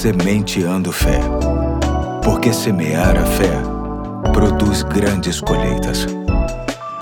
Sementeando Fé. Porque semear a fé produz grandes colheitas.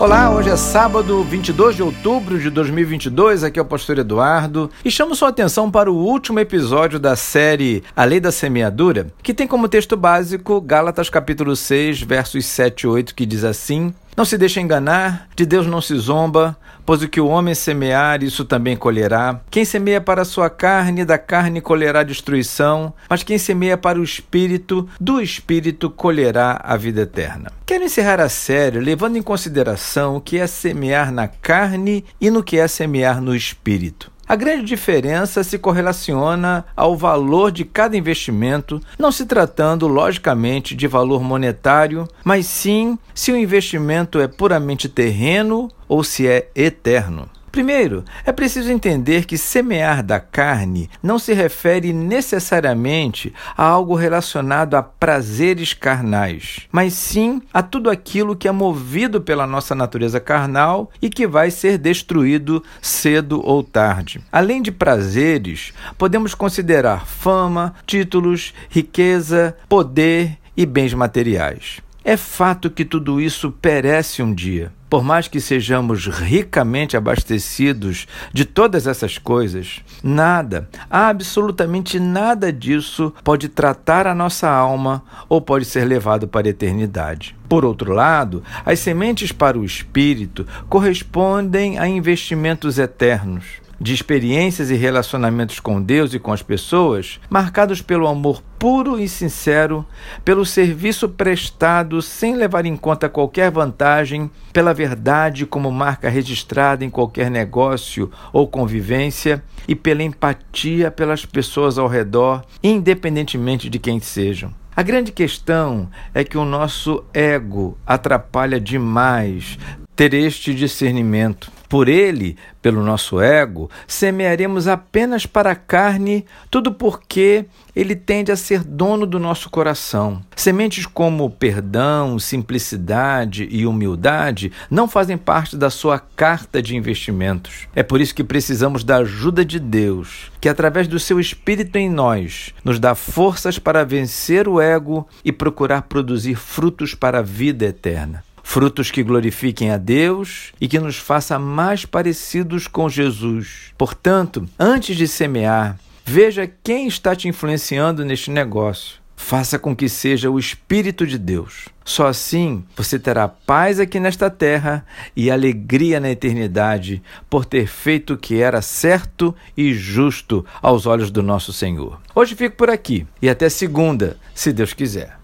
Olá, hoje é sábado, 22 de outubro de 2022. Aqui é o pastor Eduardo e chamo sua atenção para o último episódio da série A Lei da Semeadura, que tem como texto básico Gálatas capítulo 6, versos 7 e 8, que diz assim: Não se deixe enganar, de Deus não se zomba, pois o que o homem semear, isso também colherá. Quem semeia para a sua carne, da carne colherá destruição, mas quem semeia para o espírito, do espírito colherá a vida eterna. Quero encerrar a série levando em consideração o que é semear na carne e no que é semear no espírito. A grande diferença se correlaciona ao valor de cada investimento, não se tratando, logicamente, de valor monetário, mas sim se o investimento é puramente terreno ou se é eterno. Primeiro, é preciso entender que semear da carne não se refere necessariamente a algo relacionado a prazeres carnais, mas sim a tudo aquilo que é movido pela nossa natureza carnal e que vai ser destruído cedo ou tarde. Além de prazeres, podemos considerar fama, títulos, riqueza, poder e bens materiais. É fato que tudo isso perece um dia. Por mais que sejamos ricamente abastecidos de todas essas coisas, nada, absolutamente nada disso pode tratar a nossa alma ou pode ser levado para a eternidade. Por outro lado, as sementes para o espírito correspondem a investimentos eternos de experiências e relacionamentos com Deus e com as pessoas, marcados pelo amor puro e sincero, pelo serviço prestado sem levar em conta qualquer vantagem, pela verdade como marca registrada em qualquer negócio ou convivência e pela empatia pelas pessoas ao redor, independentemente de quem sejam. A grande questão é que o nosso ego atrapalha demais ter este discernimento. Por ele, pelo nosso ego, semearemos apenas para a carne, tudo porque ele tende a ser dono do nosso coração. Sementes como perdão, simplicidade e humildade não fazem parte da sua carta de investimentos. É por isso que precisamos da ajuda de Deus, que através do seu Espírito em nós nos dá forças para vencer o ego e procurar produzir frutos para a vida eterna frutos que glorifiquem a Deus e que nos faça mais parecidos com Jesus. Portanto, antes de semear, veja quem está te influenciando neste negócio. Faça com que seja o Espírito de Deus. Só assim você terá paz aqui nesta terra e alegria na eternidade por ter feito o que era certo e justo aos olhos do nosso Senhor. Hoje fico por aqui e até segunda, se Deus quiser.